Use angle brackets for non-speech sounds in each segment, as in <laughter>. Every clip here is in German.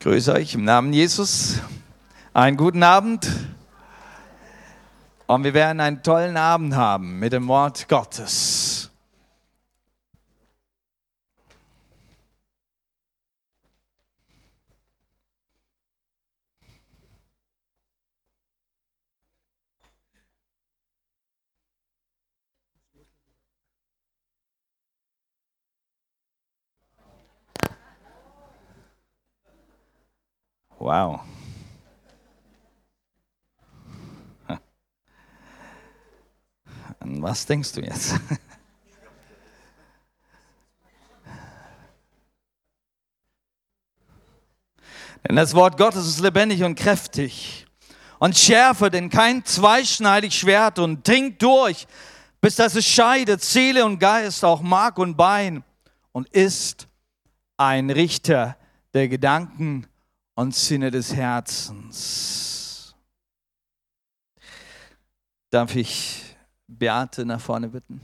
Grüße euch im Namen Jesus. Einen guten Abend. Und wir werden einen tollen Abend haben mit dem Wort Gottes. Wow. An was denkst du jetzt? <laughs> Denn das Wort Gottes ist lebendig und kräftig und schärfer denn kein zweischneidig Schwert und dringt durch, bis dass es scheidet Seele und Geist, auch Mark und Bein und ist ein Richter der Gedanken und Sinne des Herzens. Darf ich Beate nach vorne bitten?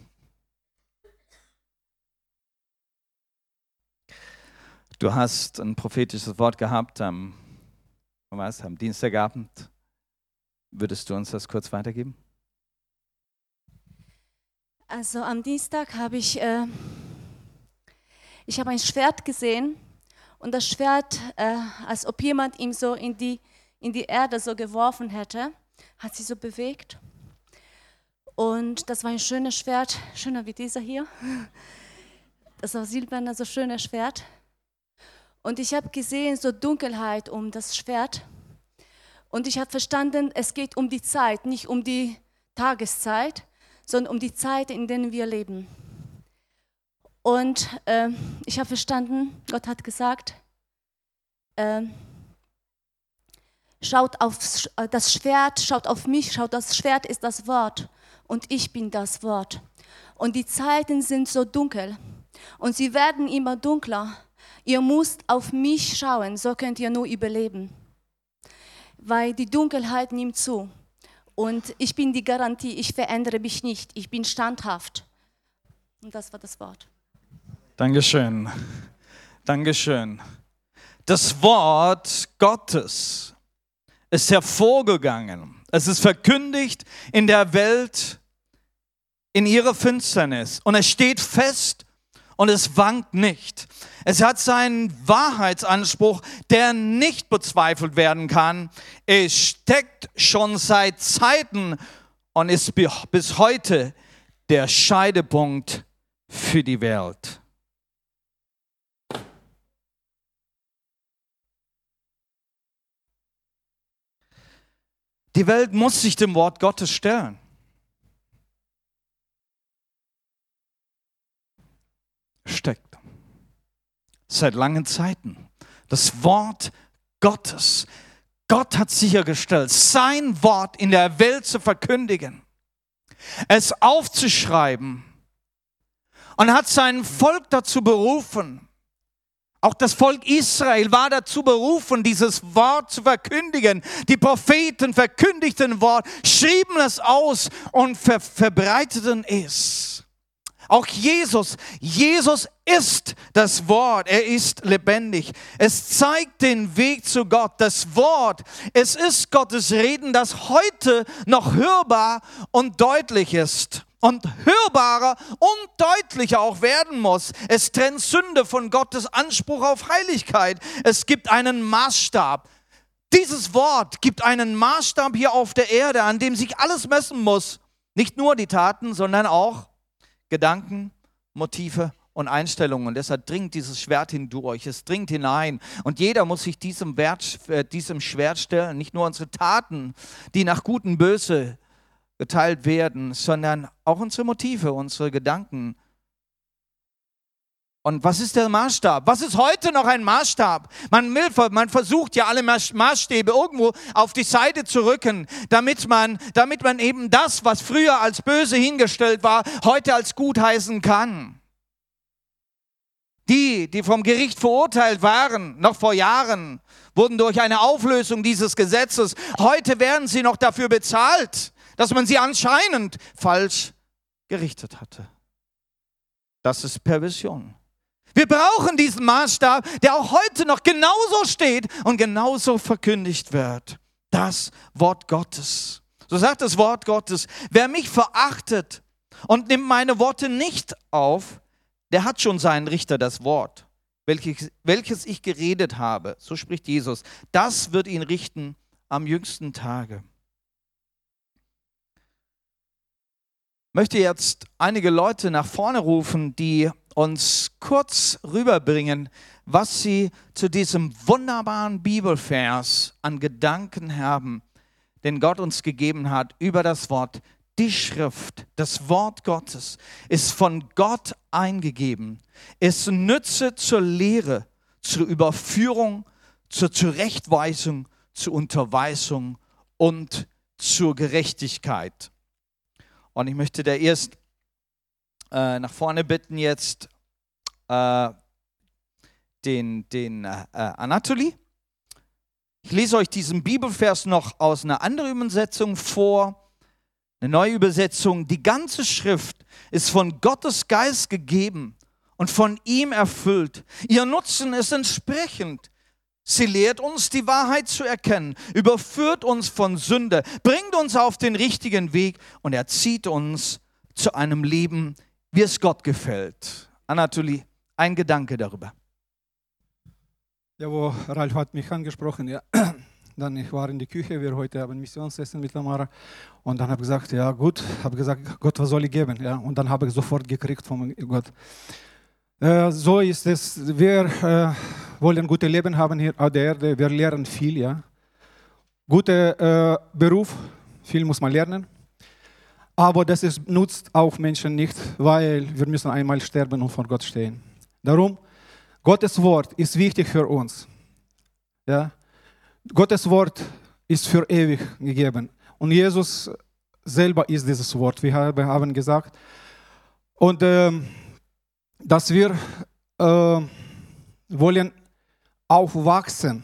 Du hast ein prophetisches Wort gehabt am, was, am Dienstagabend. Würdest du uns das kurz weitergeben? Also am Dienstag habe ich, äh, ich habe ein Schwert gesehen und das Schwert, äh, als ob jemand ihm so in die, in die Erde so geworfen hätte, hat sich so bewegt. Und das war ein schönes Schwert, schöner wie dieser hier. Das war silberner, so schönes Schwert. Und ich habe gesehen, so Dunkelheit um das Schwert. Und ich habe verstanden, es geht um die Zeit, nicht um die Tageszeit, sondern um die Zeit, in der wir leben. Und äh, ich habe verstanden, Gott hat gesagt, äh, schaut auf das Schwert, schaut auf mich, schaut, das Schwert ist das Wort und ich bin das Wort. Und die Zeiten sind so dunkel und sie werden immer dunkler. Ihr müsst auf mich schauen, so könnt ihr nur überleben. Weil die Dunkelheit nimmt zu. Und ich bin die Garantie, ich verändere mich nicht, ich bin standhaft. Und das war das Wort. Dankeschön. Dankeschön. Das Wort Gottes ist hervorgegangen. Es ist verkündigt in der Welt, in ihrer Finsternis. Und es steht fest und es wankt nicht. Es hat seinen Wahrheitsanspruch, der nicht bezweifelt werden kann. Es steckt schon seit Zeiten und ist bis heute der Scheidepunkt für die Welt. Die Welt muss sich dem Wort Gottes stellen. Steckt. Seit langen Zeiten. Das Wort Gottes. Gott hat sichergestellt, sein Wort in der Welt zu verkündigen, es aufzuschreiben und hat sein Volk dazu berufen, auch das Volk Israel war dazu berufen, dieses Wort zu verkündigen. Die Propheten verkündigten Wort, schrieben es aus und ver verbreiteten es. Auch Jesus, Jesus ist das Wort, er ist lebendig. Es zeigt den Weg zu Gott. Das Wort, es ist Gottes Reden, das heute noch hörbar und deutlich ist und hörbarer und deutlicher auch werden muss. Es trennt Sünde von Gottes Anspruch auf Heiligkeit. Es gibt einen Maßstab. Dieses Wort gibt einen Maßstab hier auf der Erde, an dem sich alles messen muss. Nicht nur die Taten, sondern auch Gedanken, Motive und Einstellungen. Und deshalb dringt dieses Schwert hindurch, es dringt hinein. Und jeder muss sich diesem, Wert, äh, diesem Schwert stellen, nicht nur unsere Taten, die nach Gut und Böse geteilt werden, sondern auch unsere Motive, unsere Gedanken. Und was ist der Maßstab? Was ist heute noch ein Maßstab? Man, will, man versucht ja alle Maßstäbe irgendwo auf die Seite zu rücken, damit man, damit man eben das, was früher als böse hingestellt war, heute als gut heißen kann. Die, die vom Gericht verurteilt waren, noch vor Jahren, wurden durch eine Auflösung dieses Gesetzes, heute werden sie noch dafür bezahlt dass man sie anscheinend falsch gerichtet hatte. Das ist Perversion. Wir brauchen diesen Maßstab, der auch heute noch genauso steht und genauso verkündigt wird. Das Wort Gottes. So sagt das Wort Gottes, wer mich verachtet und nimmt meine Worte nicht auf, der hat schon seinen Richter das Wort, welches, welches ich geredet habe. So spricht Jesus. Das wird ihn richten am jüngsten Tage. Möchte jetzt einige Leute nach vorne rufen, die uns kurz rüberbringen, was sie zu diesem wunderbaren Bibelvers an Gedanken haben, den Gott uns gegeben hat über das Wort. Die Schrift, das Wort Gottes, ist von Gott eingegeben. Es nütze zur Lehre, zur Überführung, zur Zurechtweisung, zur Unterweisung und zur Gerechtigkeit. Und ich möchte da erst äh, nach vorne bitten jetzt äh, den, den äh, Anatoly. Ich lese euch diesen Bibelvers noch aus einer anderen Übersetzung vor, eine neue Übersetzung. Die ganze Schrift ist von Gottes Geist gegeben und von ihm erfüllt. Ihr Nutzen ist entsprechend. Sie lehrt uns die Wahrheit zu erkennen, überführt uns von Sünde, bringt uns auf den richtigen Weg und erzieht uns zu einem Leben, wie es Gott gefällt. Anatoly, ein Gedanke darüber. Ja, wo Ralf hat mich angesprochen, ja. <clears throat> Dann ich war in der Küche, wir heute haben Missionsessen mit Lamara und dann habe ich gesagt, ja gut, habe gesagt, Gott, was soll ich geben? Ja, und dann habe ich sofort gekriegt von Gott. Äh, so ist es. Wir äh, wollen gute Leben haben hier auf der Erde. Wir lernen viel, ja. Guter äh, Beruf, viel muss man lernen. Aber das ist, nutzt auch Menschen nicht, weil wir müssen einmal sterben und vor Gott stehen. Darum, Gottes Wort ist wichtig für uns. Ja? Gottes Wort ist für ewig gegeben. Und Jesus selber ist dieses Wort, wir haben gesagt. Und ähm, dass wir äh, wollen aufwachsen.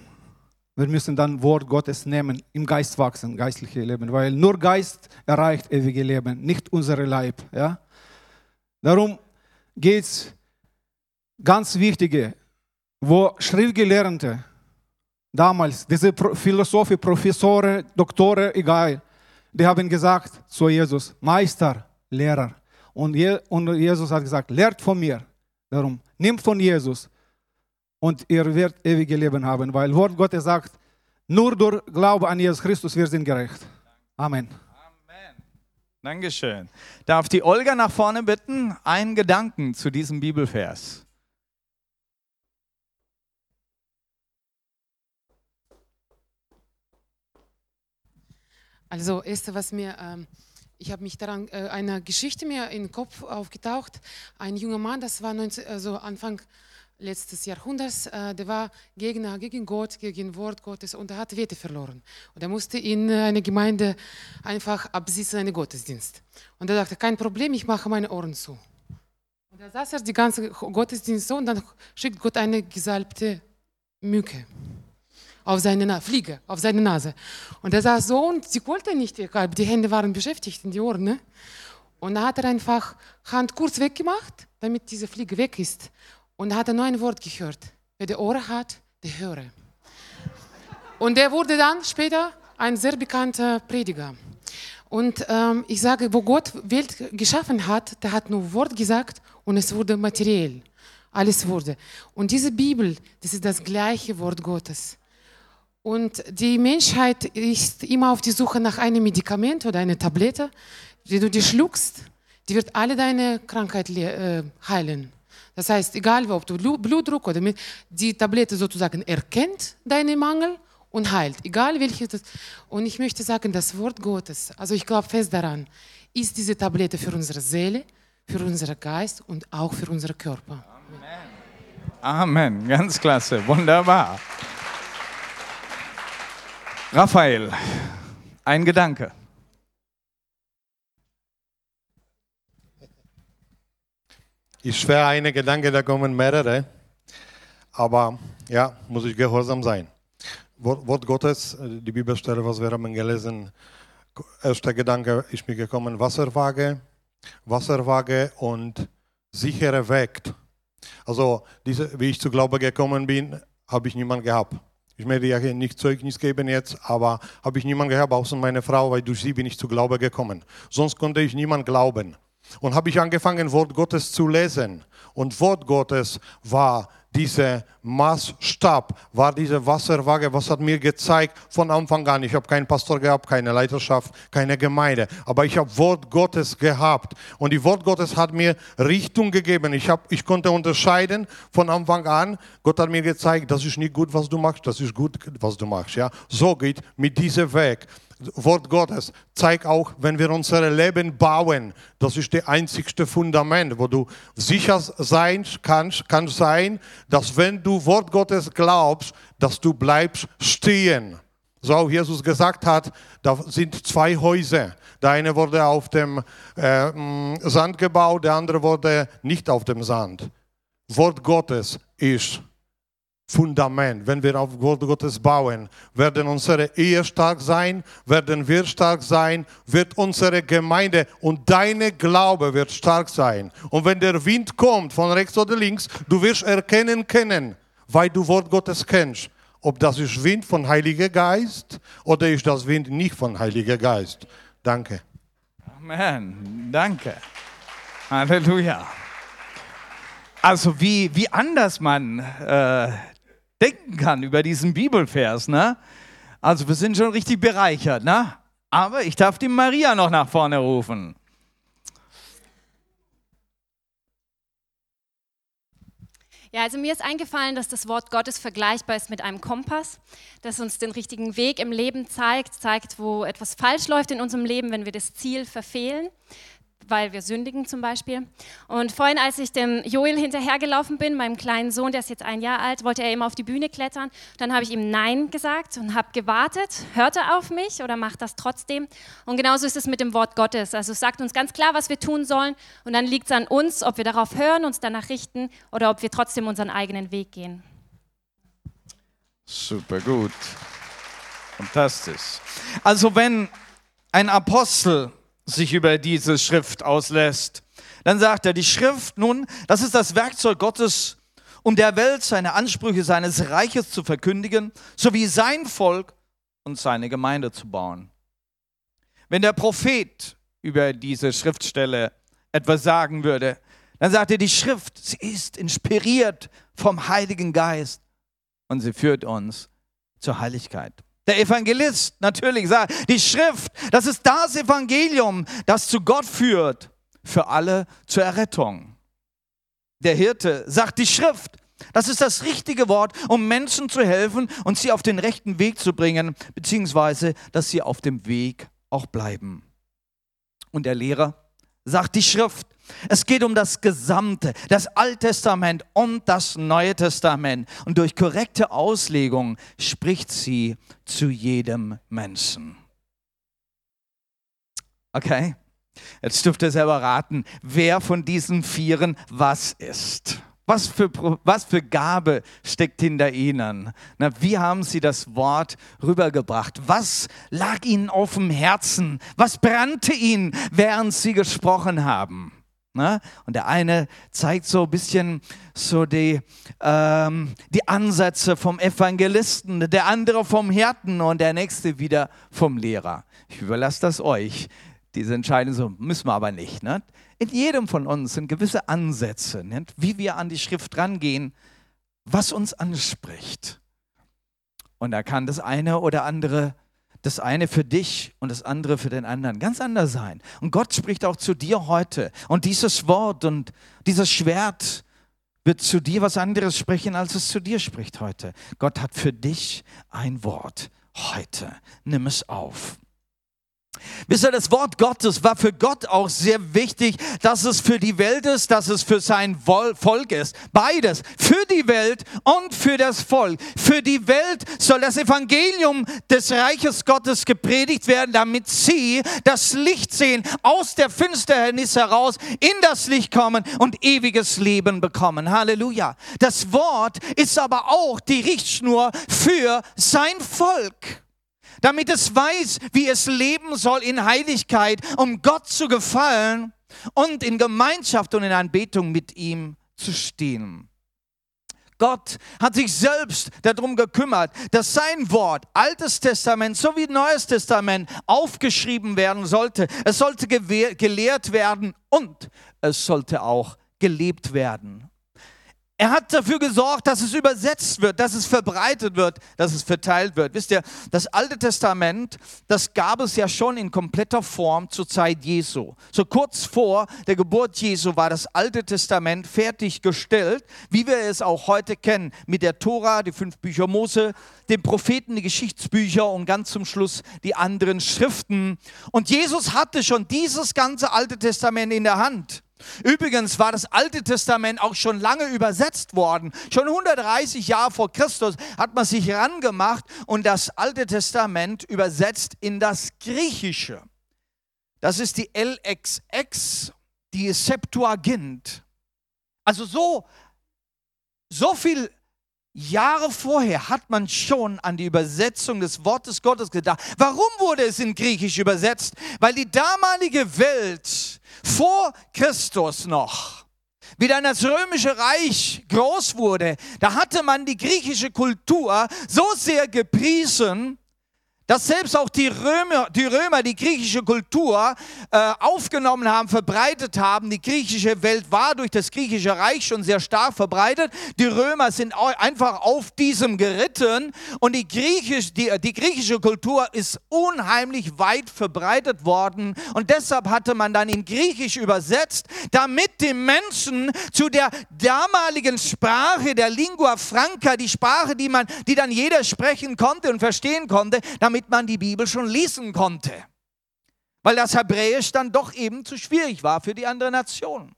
Wir müssen dann Wort Gottes nehmen, im Geist wachsen, geistliche Leben, weil nur Geist erreicht ewige Leben, nicht unser Leib. Ja? Darum geht es ganz wichtige, wo Schriftgelehrte damals, diese Philosophie, Professoren, Doktoren, egal, die haben gesagt zu Jesus, Meister, Lehrer. Und, Jesus hat gesagt, lehrt von mir. Darum, nimmt von Jesus und ihr werdet ewige Leben haben, weil Wort Gottes sagt, nur durch Glaube an Jesus Christus wir sind gerecht. Amen. Amen. Dankeschön. Darf die Olga nach vorne bitten, einen Gedanken zu diesem Bibelvers. Also, erste, was mir ähm, ich habe mich daran, äh, eine Geschichte mir in den Kopf aufgetaucht. Ein junger Mann, das war 19, also Anfang letztes Jahrhunderts, äh, der war Gegner gegen Gott, gegen Wort Gottes und er hat Wette verloren. Und er musste in eine Gemeinde einfach absitzen, einen Gottesdienst. Und er dachte, kein Problem, ich mache meine Ohren zu. Und da saß er die ganze Gottesdienst so und dann schickt Gott eine gesalbte Mücke auf seine Na Fliege, auf seine Nase. Und er saß so und sie wollte nicht die Hände waren beschäftigt in die Ohren. Ne? Und da hat er einfach Hand kurz weggemacht, damit diese Fliege weg ist. Und hat nur ein Wort gehört. Wer die Ohren hat, der höre. Und er wurde dann später ein sehr bekannter Prediger. Und ähm, ich sage, wo Gott Welt geschaffen hat, der hat nur Wort gesagt und es wurde materiell. Alles wurde. Und diese Bibel, das ist das gleiche Wort Gottes. Und die Menschheit ist immer auf die Suche nach einem Medikament oder einer Tablette, die du dir schluckst, die wird alle deine Krankheit äh, heilen. Das heißt, egal ob du Blutdruck oder mit, die Tablette sozusagen erkennt deinen Mangel und heilt, egal welches. Und ich möchte sagen, das Wort Gottes, also ich glaube fest daran, ist diese Tablette für unsere Seele, für unseren Geist und auch für unseren Körper. Amen. Amen. Ganz klasse. Wunderbar. Raphael, ein Gedanke. Ist schwer eine Gedanke, da kommen mehrere. Aber ja, muss ich gehorsam sein. Wort, Gottes, die Bibelstelle, was wir haben gelesen, erster Gedanke ist mir gekommen, Wasserwaage, Wasserwaage und sichere Weg. Also, diese, wie ich zu Glaube gekommen bin, habe ich niemanden gehabt. Ich möchte ja hier nicht Zeugnis geben jetzt, aber habe ich niemanden gehabt, außer meine Frau, weil durch sie bin ich zu Glaube gekommen. Sonst konnte ich niemand glauben. Und habe ich angefangen, Wort Gottes zu lesen. Und Wort Gottes war dieser Maßstab, war diese Wasserwaage, was hat mir gezeigt von Anfang an. Ich habe keinen Pastor gehabt, keine Leiterschaft, keine Gemeinde, aber ich habe Wort Gottes gehabt. Und die Wort Gottes hat mir Richtung gegeben. Ich, hab, ich konnte unterscheiden von Anfang an. Gott hat mir gezeigt, das ist nicht gut, was du machst, das ist gut, was du machst. Ja? So geht mit diesem Weg. Wort Gottes zeigt auch, wenn wir unser Leben bauen, das ist das einzigste Fundament, wo du sicher sein kannst, kann sein, dass wenn du Wort Gottes glaubst, dass du bleibst stehen. So auch Jesus gesagt hat, da sind zwei Häuser. Der eine wurde auf dem äh, Sand gebaut, der andere wurde nicht auf dem Sand. Wort Gottes ist Fundament. Wenn wir auf Wort Gottes bauen, werden unsere Ehe stark sein, werden wir stark sein, wird unsere Gemeinde und deine Glaube wird stark sein. Und wenn der Wind kommt von rechts oder links, du wirst erkennen können, weil du Wort Gottes kennst, ob das ist Wind von Heiliger Geist oder ist das Wind nicht von Heiliger Geist. Danke. Amen. Danke. Halleluja. Also wie, wie anders man äh, denken kann über diesen Bibelvers. Ne? Also wir sind schon richtig bereichert. Ne? Aber ich darf die Maria noch nach vorne rufen. Ja, also mir ist eingefallen, dass das Wort Gottes vergleichbar ist mit einem Kompass, das uns den richtigen Weg im Leben zeigt, zeigt, wo etwas falsch läuft in unserem Leben, wenn wir das Ziel verfehlen weil wir sündigen zum Beispiel. Und vorhin, als ich dem Joel hinterhergelaufen bin, meinem kleinen Sohn, der ist jetzt ein Jahr alt, wollte er immer auf die Bühne klettern. Dann habe ich ihm Nein gesagt und habe gewartet. Hört er auf mich oder macht das trotzdem? Und genauso ist es mit dem Wort Gottes. Also es sagt uns ganz klar, was wir tun sollen. Und dann liegt es an uns, ob wir darauf hören, uns danach richten oder ob wir trotzdem unseren eigenen Weg gehen. Super gut. Fantastisch. Also wenn ein Apostel sich über diese Schrift auslässt. Dann sagt er, die Schrift nun, das ist das Werkzeug Gottes, um der Welt seine Ansprüche seines Reiches zu verkündigen, sowie sein Volk und seine Gemeinde zu bauen. Wenn der Prophet über diese Schriftstelle etwas sagen würde, dann sagt er, die Schrift, sie ist inspiriert vom Heiligen Geist und sie führt uns zur Heiligkeit. Der Evangelist natürlich sagt, die Schrift, das ist das Evangelium, das zu Gott führt, für alle zur Errettung. Der Hirte sagt, die Schrift, das ist das richtige Wort, um Menschen zu helfen und sie auf den rechten Weg zu bringen, beziehungsweise, dass sie auf dem Weg auch bleiben. Und der Lehrer sagt die Schrift, es geht um das Gesamte, das Alte Testament und das Neue Testament. Und durch korrekte Auslegung spricht sie zu jedem Menschen. Okay, jetzt dürft ihr selber raten, wer von diesen Vieren was ist. Was für, was für Gabe steckt hinter ihnen? Na, wie haben sie das Wort rübergebracht? Was lag ihnen auf dem Herzen? Was brannte ihnen, während sie gesprochen haben? Ne? Und der eine zeigt so ein bisschen so die, ähm, die Ansätze vom Evangelisten, der andere vom Hirten und der nächste wieder vom Lehrer. Ich überlasse das euch. Diese Entscheidung so müssen wir aber nicht. Ne? In jedem von uns sind gewisse Ansätze, ne? wie wir an die Schrift rangehen, was uns anspricht. Und da kann das eine oder andere das eine für dich und das andere für den anderen ganz anders sein. Und Gott spricht auch zu dir heute. Und dieses Wort und dieses Schwert wird zu dir was anderes sprechen, als es zu dir spricht heute. Gott hat für dich ein Wort heute. Nimm es auf. Wisst ihr, das Wort Gottes war für Gott auch sehr wichtig, dass es für die Welt ist, dass es für sein Volk ist. Beides. Für die Welt und für das Volk. Für die Welt soll das Evangelium des Reiches Gottes gepredigt werden, damit sie das Licht sehen, aus der Finsternis heraus in das Licht kommen und ewiges Leben bekommen. Halleluja. Das Wort ist aber auch die Richtschnur für sein Volk damit es weiß, wie es leben soll in Heiligkeit, um Gott zu gefallen und in Gemeinschaft und in Anbetung mit ihm zu stehen. Gott hat sich selbst darum gekümmert, dass sein Wort, Altes Testament sowie Neues Testament, aufgeschrieben werden sollte. Es sollte gelehrt werden und es sollte auch gelebt werden. Er hat dafür gesorgt, dass es übersetzt wird, dass es verbreitet wird, dass es verteilt wird. Wisst ihr, das Alte Testament, das gab es ja schon in kompletter Form zur Zeit Jesu. So kurz vor der Geburt Jesu war das Alte Testament fertiggestellt, wie wir es auch heute kennen, mit der Tora, die fünf Bücher Mose, den Propheten, die Geschichtsbücher und ganz zum Schluss die anderen Schriften. Und Jesus hatte schon dieses ganze Alte Testament in der Hand. Übrigens war das Alte Testament auch schon lange übersetzt worden. Schon 130 Jahre vor Christus hat man sich herangemacht und das Alte Testament übersetzt in das Griechische. Das ist die LXX, die Septuagint. Also so, so viel Jahre vorher hat man schon an die Übersetzung des Wortes Gottes gedacht. Warum wurde es in Griechisch übersetzt? Weil die damalige Welt vor Christus noch, wie dann das römische Reich groß wurde, da hatte man die griechische Kultur so sehr gepriesen, dass selbst auch die Römer, die, Römer, die griechische Kultur äh, aufgenommen haben, verbreitet haben. Die griechische Welt war durch das griechische Reich schon sehr stark verbreitet. Die Römer sind einfach auf diesem geritten und die, Griechisch, die, die griechische Kultur ist unheimlich weit verbreitet worden und deshalb hatte man dann in Griechisch übersetzt, damit die Menschen zu der damaligen Sprache, der Lingua Franca, die Sprache, die man, die dann jeder sprechen konnte und verstehen konnte, damit damit man die Bibel schon lesen konnte. Weil das Hebräisch dann doch eben zu schwierig war für die andere Nation.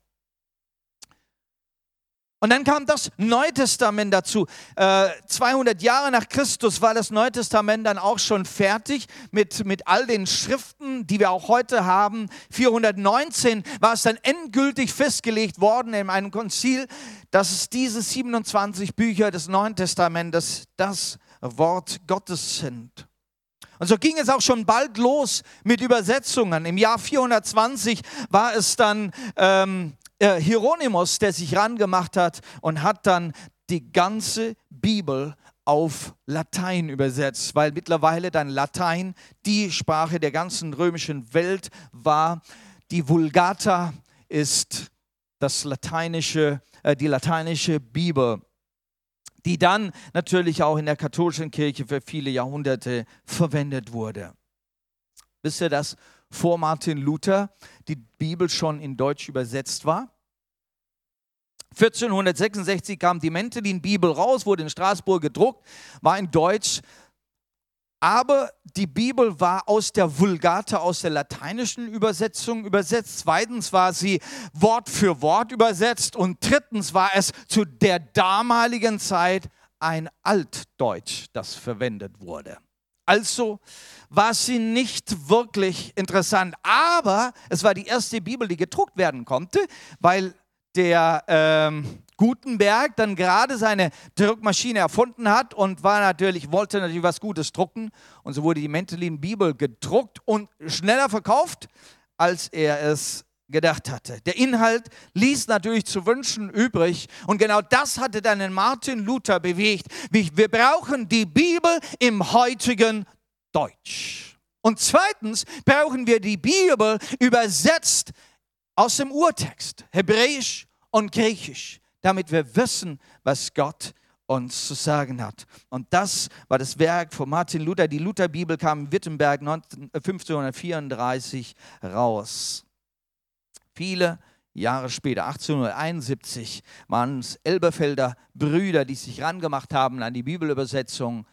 Und dann kam das Neue Testament dazu. Äh, 200 Jahre nach Christus war das Neue Testament dann auch schon fertig mit, mit all den Schriften, die wir auch heute haben. 419 war es dann endgültig festgelegt worden in einem Konzil, dass es diese 27 Bücher des Neuen Testamentes das Wort Gottes sind. Und so ging es auch schon bald los mit Übersetzungen. Im Jahr 420 war es dann ähm, äh, Hieronymus, der sich rangemacht hat und hat dann die ganze Bibel auf Latein übersetzt, weil mittlerweile dann Latein die Sprache der ganzen römischen Welt war. Die Vulgata ist das lateinische, äh, die lateinische Bibel die dann natürlich auch in der katholischen Kirche für viele Jahrhunderte verwendet wurde. Wisst ihr, dass vor Martin Luther die Bibel schon in Deutsch übersetzt war? 1466 kam die Mentelin-Bibel raus, wurde in Straßburg gedruckt, war in Deutsch. Aber die Bibel war aus der Vulgata, aus der lateinischen Übersetzung übersetzt. Zweitens war sie Wort für Wort übersetzt. Und drittens war es zu der damaligen Zeit ein Altdeutsch, das verwendet wurde. Also war sie nicht wirklich interessant. Aber es war die erste Bibel, die gedruckt werden konnte, weil der ähm, Gutenberg dann gerade seine Druckmaschine erfunden hat und war natürlich, wollte natürlich was Gutes drucken. Und so wurde die Mentelin Bibel gedruckt und schneller verkauft, als er es gedacht hatte. Der Inhalt ließ natürlich zu wünschen übrig und genau das hatte dann Martin Luther bewegt. Wir brauchen die Bibel im heutigen Deutsch. Und zweitens brauchen wir die Bibel übersetzt aus dem Urtext, Hebräisch und Griechisch, damit wir wissen, was Gott uns zu sagen hat. Und das war das Werk von Martin Luther. Die Lutherbibel kam in Wittenberg 1534 raus. Viele Jahre später, 1871, waren es Elberfelder Brüder, die sich rangemacht haben an die Bibelübersetzung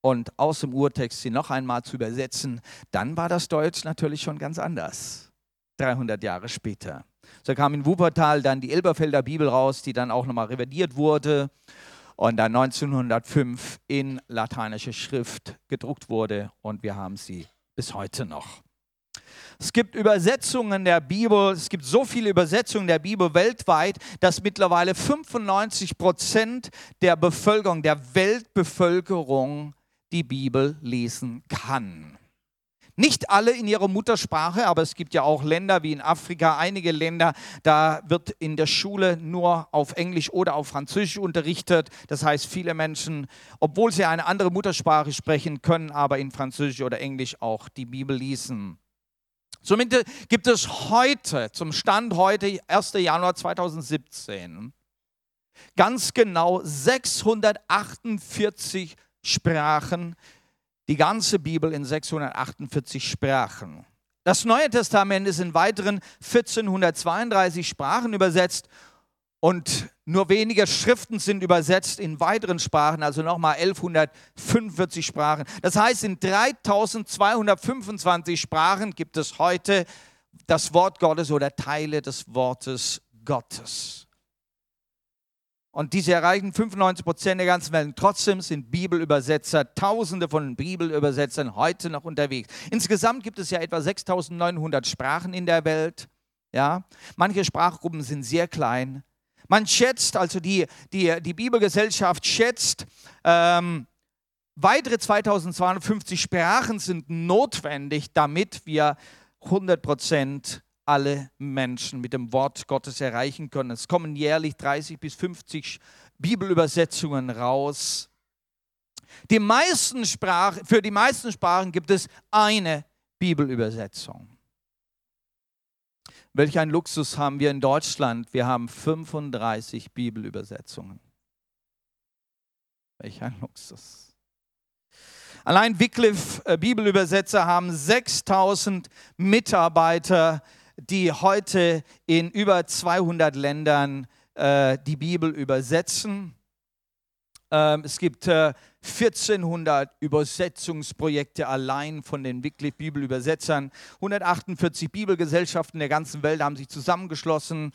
und aus dem Urtext sie noch einmal zu übersetzen. Dann war das Deutsch natürlich schon ganz anders. 300 Jahre später. So kam in Wuppertal dann die Elberfelder Bibel raus, die dann auch nochmal revidiert wurde und dann 1905 in lateinische Schrift gedruckt wurde und wir haben sie bis heute noch. Es gibt Übersetzungen der Bibel, es gibt so viele Übersetzungen der Bibel weltweit, dass mittlerweile 95 Prozent der Bevölkerung, der Weltbevölkerung die Bibel lesen kann. Nicht alle in ihrer Muttersprache, aber es gibt ja auch Länder wie in Afrika, einige Länder, da wird in der Schule nur auf Englisch oder auf Französisch unterrichtet. Das heißt, viele Menschen, obwohl sie eine andere Muttersprache sprechen, können aber in Französisch oder Englisch auch die Bibel lesen. Somit gibt es heute, zum Stand heute, 1. Januar 2017, ganz genau 648 Sprachen, die ganze Bibel in 648 Sprachen. Das Neue Testament ist in weiteren 1432 Sprachen übersetzt und nur wenige Schriften sind übersetzt in weiteren Sprachen, also nochmal 1145 Sprachen. Das heißt, in 3225 Sprachen gibt es heute das Wort Gottes oder Teile des Wortes Gottes. Und diese erreichen 95 Prozent der ganzen Welt. Trotzdem sind Bibelübersetzer, Tausende von Bibelübersetzern heute noch unterwegs. Insgesamt gibt es ja etwa 6.900 Sprachen in der Welt. Ja, manche Sprachgruppen sind sehr klein. Man schätzt, also die, die, die Bibelgesellschaft schätzt, ähm, weitere 2250 Sprachen sind notwendig, damit wir 100 Prozent alle Menschen mit dem Wort Gottes erreichen können. Es kommen jährlich 30 bis 50 Bibelübersetzungen raus. Die meisten Sprach, für die meisten Sprachen gibt es eine Bibelübersetzung. Welch ein Luxus haben wir in Deutschland? Wir haben 35 Bibelübersetzungen. Welch ein Luxus. Allein Wycliffe äh, Bibelübersetzer haben 6000 Mitarbeiter die heute in über 200 Ländern äh, die Bibel übersetzen. Ähm, es gibt äh, 1400 Übersetzungsprojekte allein von den Wycliffe Bibelübersetzern. 148 Bibelgesellschaften der ganzen Welt haben sich zusammengeschlossen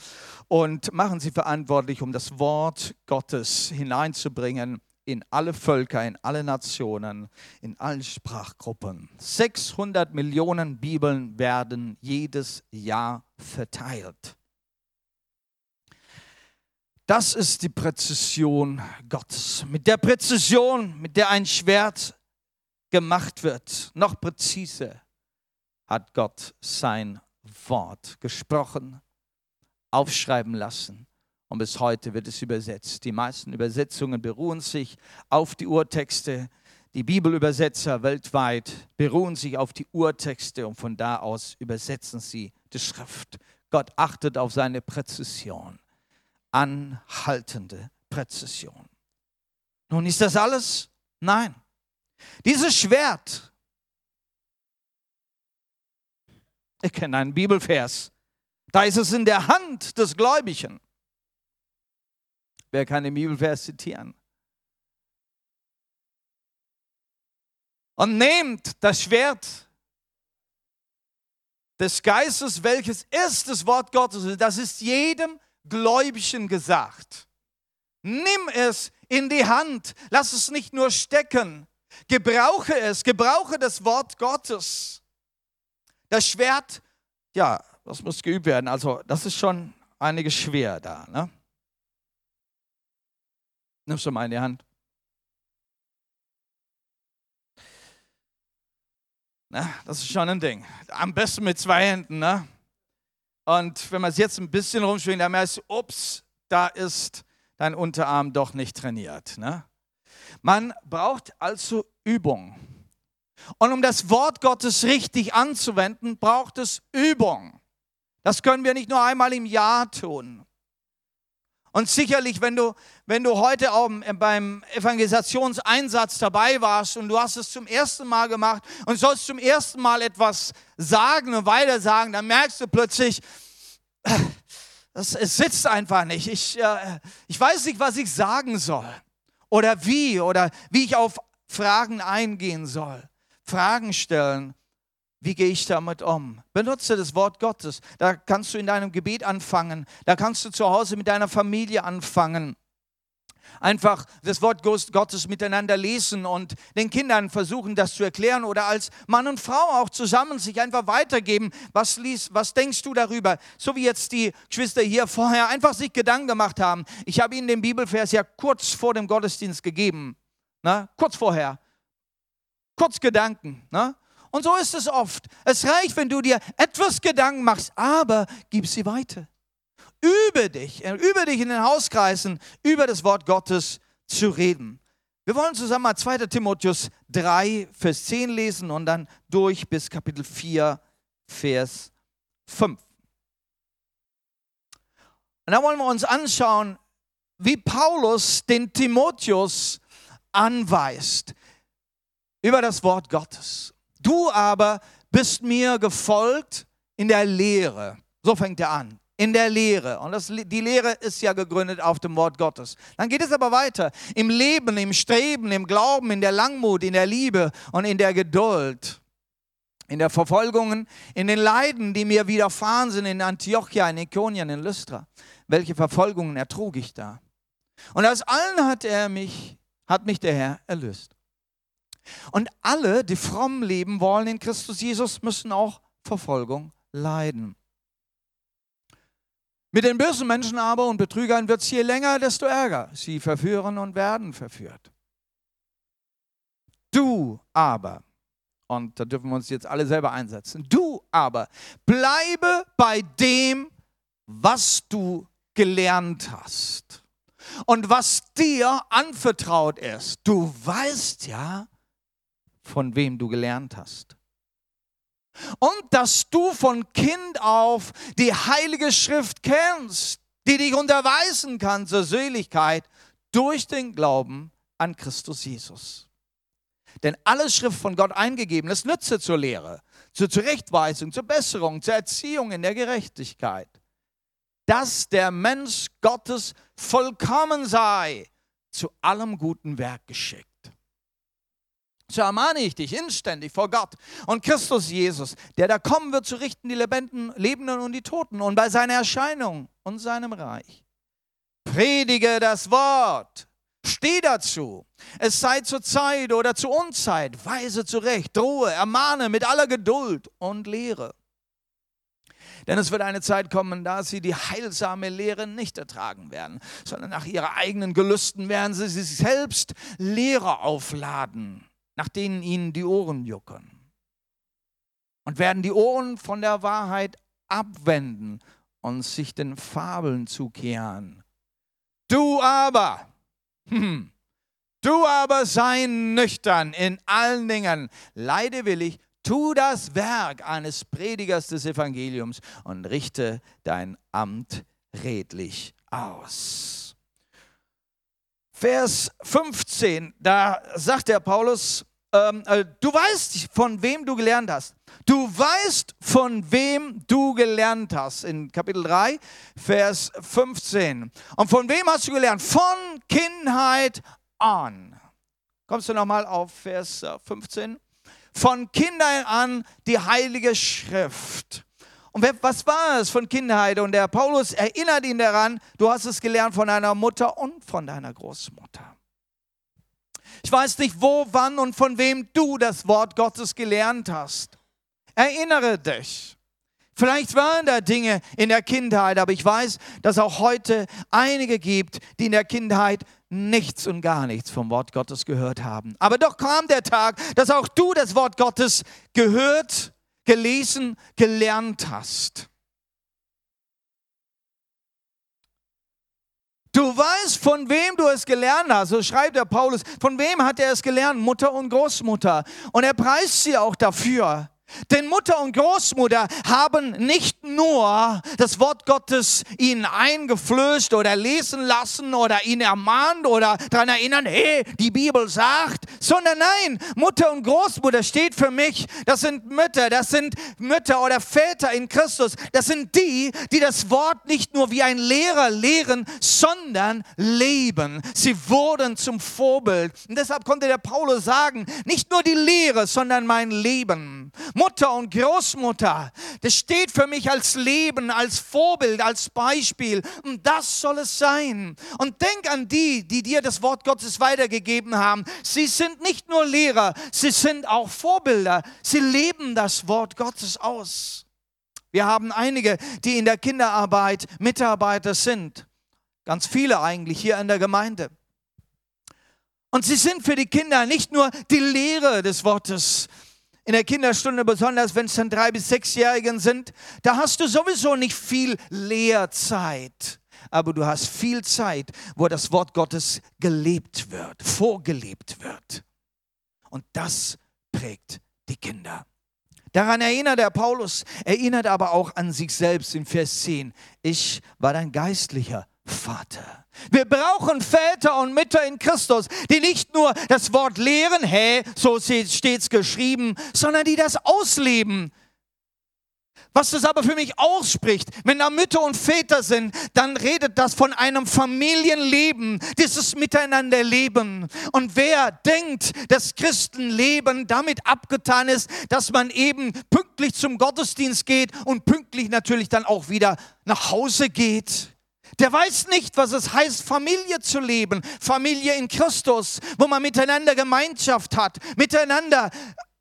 und machen sie verantwortlich, um das Wort Gottes hineinzubringen in alle Völker, in alle Nationen, in allen Sprachgruppen. 600 Millionen Bibeln werden jedes Jahr verteilt. Das ist die Präzision Gottes. Mit der Präzision, mit der ein Schwert gemacht wird, noch präziser hat Gott sein Wort gesprochen, aufschreiben lassen und bis heute wird es übersetzt. Die meisten Übersetzungen beruhen sich auf die Urtexte. Die Bibelübersetzer weltweit beruhen sich auf die Urtexte und von da aus übersetzen sie die Schrift. Gott achtet auf seine Präzision, anhaltende Präzision. Nun ist das alles? Nein. Dieses Schwert, ich kenne einen Bibelvers, da ist es in der Hand des Gläubigen. Wer kann den Bibelvers zitieren? Und nehmt das Schwert des Geistes, welches ist das Wort Gottes. Das ist jedem Gläubigen gesagt. Nimm es in die Hand. Lass es nicht nur stecken. Gebrauche es. Gebrauche das Wort Gottes. Das Schwert, ja, das muss geübt werden. Also, das ist schon einiges schwer da. Ne? Nimmst du mal in die Hand. Na, das ist schon ein Ding. Am besten mit zwei Händen. Ne? Und wenn man es jetzt ein bisschen rumschwingt, dann merkst du, ups, da ist dein Unterarm doch nicht trainiert. Ne? Man braucht also Übung. Und um das Wort Gottes richtig anzuwenden, braucht es Übung. Das können wir nicht nur einmal im Jahr tun. Und sicherlich, wenn du, wenn du heute auch beim Evangelisationseinsatz dabei warst und du hast es zum ersten Mal gemacht und sollst zum ersten Mal etwas sagen und weiter sagen, dann merkst du plötzlich, das, es sitzt einfach nicht. Ich, äh, ich weiß nicht, was ich sagen soll oder wie oder wie ich auf Fragen eingehen soll. Fragen stellen. Wie gehe ich damit um? Benutze das Wort Gottes. Da kannst du in deinem Gebet anfangen. Da kannst du zu Hause mit deiner Familie anfangen. Einfach das Wort Gottes miteinander lesen und den Kindern versuchen, das zu erklären oder als Mann und Frau auch zusammen sich einfach weitergeben. Was, liest, was denkst du darüber? So wie jetzt die Geschwister hier vorher einfach sich Gedanken gemacht haben. Ich habe ihnen den Bibelvers ja kurz vor dem Gottesdienst gegeben. Na, kurz vorher. Kurz Gedanken. Na? Und so ist es oft. Es reicht, wenn du dir etwas Gedanken machst, aber gib sie weiter. Übe dich, äh, übe dich in den Hauskreisen, über das Wort Gottes zu reden. Wir wollen zusammen mal 2. Timotheus 3, Vers 10 lesen und dann durch bis Kapitel 4, Vers 5. Und da wollen wir uns anschauen, wie Paulus den Timotheus anweist über das Wort Gottes. Du aber bist mir gefolgt in der Lehre. So fängt er an. In der Lehre. Und das, die Lehre ist ja gegründet auf dem Wort Gottes. Dann geht es aber weiter. Im Leben, im Streben, im Glauben, in der Langmut, in der Liebe und in der Geduld. In der Verfolgungen, in den Leiden, die mir widerfahren sind in Antiochia, in Ikonien, in Lystra. Welche Verfolgungen ertrug ich da? Und aus allen hat er mich, hat mich der Herr erlöst. Und alle, die fromm leben wollen in Christus Jesus, müssen auch Verfolgung leiden. Mit den bösen Menschen aber und Betrügern wird es je länger, desto ärger. Sie verführen und werden verführt. Du aber, und da dürfen wir uns jetzt alle selber einsetzen, du aber bleibe bei dem, was du gelernt hast und was dir anvertraut ist. Du weißt ja, von wem du gelernt hast. Und dass du von Kind auf die Heilige Schrift kennst, die dich unterweisen kann zur Seligkeit durch den Glauben an Christus Jesus. Denn alle Schrift von Gott eingegeben ist Nütze zur Lehre, zur Zurechtweisung, zur Besserung, zur Erziehung in der Gerechtigkeit. Dass der Mensch Gottes vollkommen sei, zu allem guten Werk geschickt. So ermahne ich dich inständig vor Gott und Christus Jesus, der da kommen wird zu richten die Lebenden, Lebenden und die Toten und bei seiner Erscheinung und seinem Reich. Predige das Wort, steh dazu. Es sei zur Zeit oder zur Unzeit, weise zurecht, drohe, ermahne mit aller Geduld und lehre. Denn es wird eine Zeit kommen, da sie die heilsame Lehre nicht ertragen werden, sondern nach ihrer eigenen Gelüsten werden sie sich selbst Lehrer aufladen nach denen ihnen die Ohren jucken. Und werden die Ohren von der Wahrheit abwenden und sich den Fabeln zukehren. Du aber, <laughs> hm, du aber sei nüchtern in allen Dingen, leide willig, tu das Werk eines Predigers des Evangeliums und richte dein Amt redlich aus. Vers 15, da sagt der Paulus, ähm, äh, du weißt, von wem du gelernt hast. Du weißt, von wem du gelernt hast. In Kapitel 3, Vers 15. Und von wem hast du gelernt? Von Kindheit an. Kommst du nochmal auf Vers 15? Äh, von Kindheit an die Heilige Schrift. Und was war es von Kindheit? Und der Paulus erinnert ihn daran, du hast es gelernt von deiner Mutter und von deiner Großmutter. Ich weiß nicht, wo, wann und von wem du das Wort Gottes gelernt hast. Erinnere dich. Vielleicht waren da Dinge in der Kindheit, aber ich weiß, dass auch heute einige gibt, die in der Kindheit nichts und gar nichts vom Wort Gottes gehört haben. Aber doch kam der Tag, dass auch du das Wort Gottes gehört, gelesen, gelernt hast. Du weißt, von wem du es gelernt hast. So schreibt der Paulus. Von wem hat er es gelernt? Mutter und Großmutter. Und er preist sie auch dafür. Denn Mutter und Großmutter haben nicht nur das Wort Gottes ihnen eingeflößt oder lesen lassen oder ihn ermahnt oder daran erinnern, hey, die Bibel sagt, sondern nein, Mutter und Großmutter steht für mich, das sind Mütter, das sind Mütter oder Väter in Christus, das sind die, die das Wort nicht nur wie ein Lehrer lehren, sondern leben. Sie wurden zum Vorbild. Und deshalb konnte der Paulus sagen, nicht nur die Lehre, sondern mein Leben. Mutter und Großmutter. Das steht für mich als Leben, als Vorbild, als Beispiel. Und das soll es sein. Und denk an die, die dir das Wort Gottes weitergegeben haben. Sie sind nicht nur Lehrer, sie sind auch Vorbilder. Sie leben das Wort Gottes aus. Wir haben einige, die in der Kinderarbeit Mitarbeiter sind. Ganz viele eigentlich hier in der Gemeinde. Und sie sind für die Kinder nicht nur die Lehre des Wortes, in der Kinderstunde, besonders wenn es dann drei bis sechsjährigen sind, da hast du sowieso nicht viel Lehrzeit. Aber du hast viel Zeit, wo das Wort Gottes gelebt wird, vorgelebt wird. Und das prägt die Kinder. Daran erinnert der Paulus, erinnert aber auch an sich selbst in Vers 10. Ich war dein geistlicher Vater. Wir brauchen Väter und Mütter in Christus, die nicht nur das Wort lehren, hä, so steht es geschrieben, sondern die das ausleben. Was das aber für mich ausspricht, wenn da Mütter und Väter sind, dann redet das von einem Familienleben, dieses Miteinanderleben. Und wer denkt, dass Christenleben damit abgetan ist, dass man eben pünktlich zum Gottesdienst geht und pünktlich natürlich dann auch wieder nach Hause geht, der weiß nicht, was es heißt, Familie zu leben, Familie in Christus, wo man miteinander Gemeinschaft hat, miteinander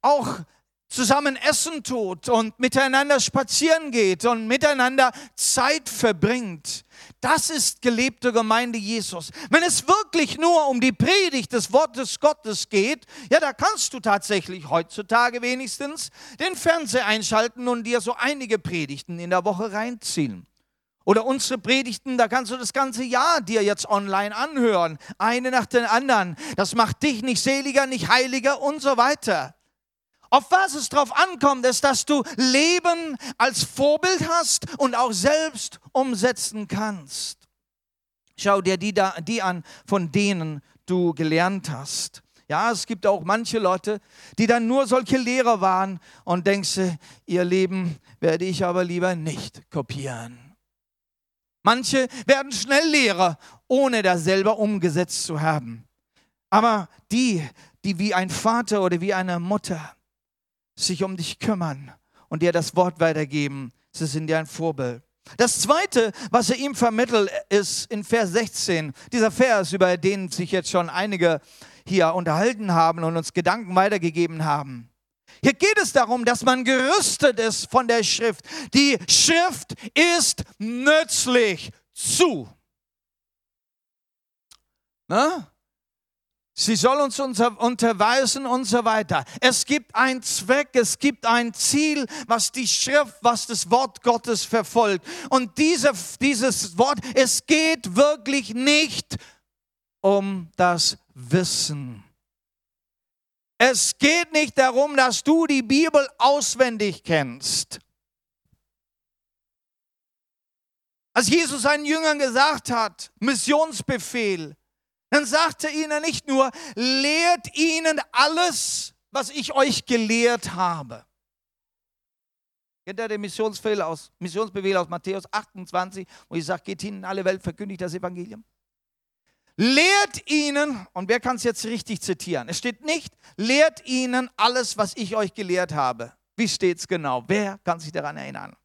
auch zusammen essen tut und miteinander spazieren geht und miteinander Zeit verbringt. Das ist gelebte Gemeinde Jesus. Wenn es wirklich nur um die Predigt des Wortes Gottes geht, ja, da kannst du tatsächlich heutzutage wenigstens den Fernseher einschalten und dir so einige Predigten in der Woche reinziehen. Oder unsere Predigten, da kannst du das ganze Jahr dir jetzt online anhören, eine nach den anderen. Das macht dich nicht seliger, nicht heiliger und so weiter. Auf was es drauf ankommt, ist, dass du Leben als Vorbild hast und auch selbst umsetzen kannst. Schau dir die, da, die an, von denen du gelernt hast. Ja, es gibt auch manche Leute, die dann nur solche Lehrer waren und denkst, ihr Leben werde ich aber lieber nicht kopieren. Manche werden schnell Lehrer, ohne das selber umgesetzt zu haben. Aber die, die wie ein Vater oder wie eine Mutter sich um dich kümmern und dir das Wort weitergeben, sie sind dir ein Vorbild. Das zweite, was er ihm vermittelt, ist in Vers 16, dieser Vers, über den sich jetzt schon einige hier unterhalten haben und uns Gedanken weitergegeben haben. Hier geht es darum, dass man gerüstet ist von der Schrift. Die Schrift ist nützlich zu. Na? Sie soll uns unterweisen und so weiter. Es gibt einen Zweck, es gibt ein Ziel, was die Schrift, was das Wort Gottes verfolgt. Und diese, dieses Wort, es geht wirklich nicht um das Wissen. Es geht nicht darum, dass du die Bibel auswendig kennst. Als Jesus seinen Jüngern gesagt hat, Missionsbefehl, dann sagte ihnen nicht nur, lehrt ihnen alles, was ich euch gelehrt habe. Kennt ihr den Missionsbefehl aus, Missionsbefehl aus Matthäus 28, wo ich sage, geht hin in alle Welt, verkündigt das Evangelium? Lehrt ihnen, und wer kann es jetzt richtig zitieren? Es steht nicht, lehrt ihnen alles, was ich euch gelehrt habe. Wie steht es genau? Wer kann sich daran erinnern?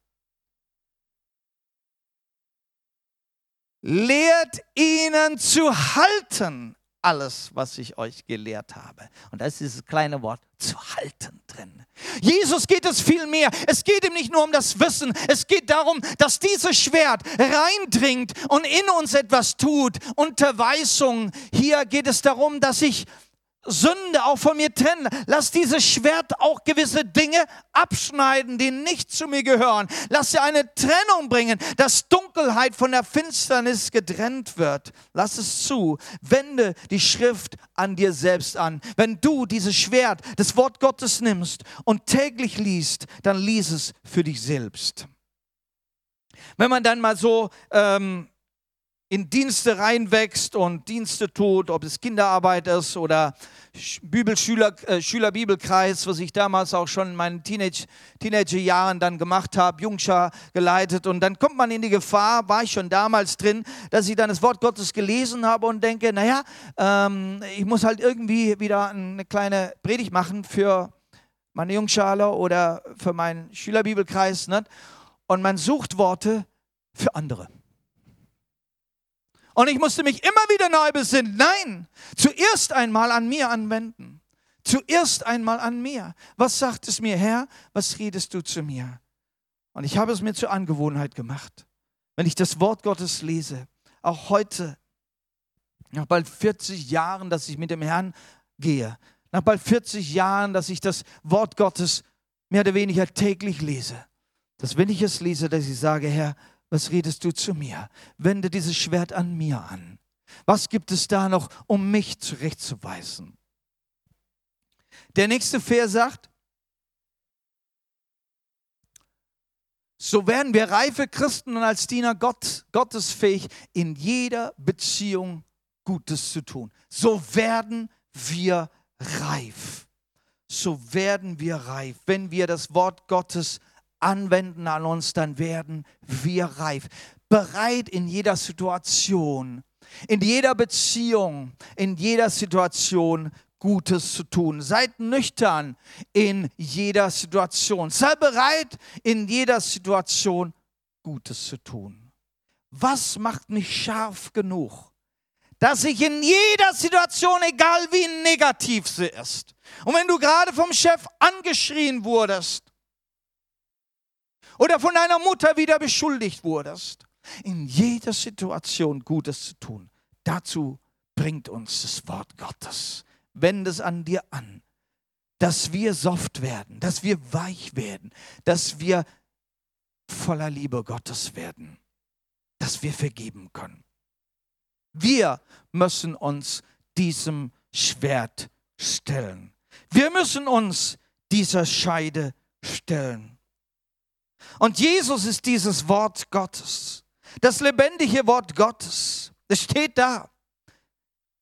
lehrt ihnen zu halten alles, was ich euch gelehrt habe. Und da ist dieses kleine Wort zu halten drin. Jesus geht es viel mehr. Es geht ihm nicht nur um das Wissen. Es geht darum, dass dieses Schwert reindringt und in uns etwas tut. Unterweisung. Hier geht es darum, dass ich Sünde auch von mir trennen. Lass dieses Schwert auch gewisse Dinge abschneiden, die nicht zu mir gehören. Lass sie eine Trennung bringen, dass Dunkelheit von der Finsternis getrennt wird. Lass es zu. Wende die Schrift an dir selbst an. Wenn du dieses Schwert, das Wort Gottes nimmst und täglich liest, dann lies es für dich selbst. Wenn man dann mal so ähm, in Dienste reinwächst und Dienste tut, ob es Kinderarbeit ist oder Bibelschüler, äh, Schülerbibelkreis, was ich damals auch schon in meinen Teenage, Teenagerjahren dann gemacht habe, Jungschar geleitet. Und dann kommt man in die Gefahr, war ich schon damals drin, dass ich dann das Wort Gottes gelesen habe und denke, naja, ähm, ich muss halt irgendwie wieder eine kleine Predigt machen für meine Jungschale oder für meinen Schülerbibelkreis. Ne? Und man sucht Worte für andere. Und ich musste mich immer wieder neu besinnen. Nein, zuerst einmal an mir anwenden. Zuerst einmal an mir. Was sagt es mir, Herr? Was redest du zu mir? Und ich habe es mir zur Angewohnheit gemacht. Wenn ich das Wort Gottes lese, auch heute, nach bald 40 Jahren, dass ich mit dem Herrn gehe, nach bald 40 Jahren, dass ich das Wort Gottes mehr oder weniger täglich lese, dass wenn ich es lese, dass ich sage, Herr, was redest du zu mir? Wende dieses Schwert an mir an. Was gibt es da noch, um mich zurechtzuweisen? Der nächste Vers sagt, so werden wir reife Christen und als Diener Gott, Gottes fähig, in jeder Beziehung Gutes zu tun. So werden wir reif. So werden wir reif. Wenn wir das Wort Gottes anwenden an uns, dann werden wir reif. Bereit in jeder Situation, in jeder Beziehung, in jeder Situation Gutes zu tun. Seid nüchtern in jeder Situation. Sei bereit, in jeder Situation Gutes zu tun. Was macht mich scharf genug, dass ich in jeder Situation, egal wie negativ sie ist, und wenn du gerade vom Chef angeschrien wurdest oder von deiner Mutter wieder beschuldigt wurdest, in jeder Situation Gutes zu tun, dazu bringt uns das Wort Gottes wende es an dir an, dass wir soft werden, dass wir weich werden, dass wir voller Liebe Gottes werden, dass wir vergeben können. Wir müssen uns diesem Schwert stellen. Wir müssen uns dieser Scheide stellen. Und Jesus ist dieses Wort Gottes, das lebendige Wort Gottes. Es steht da.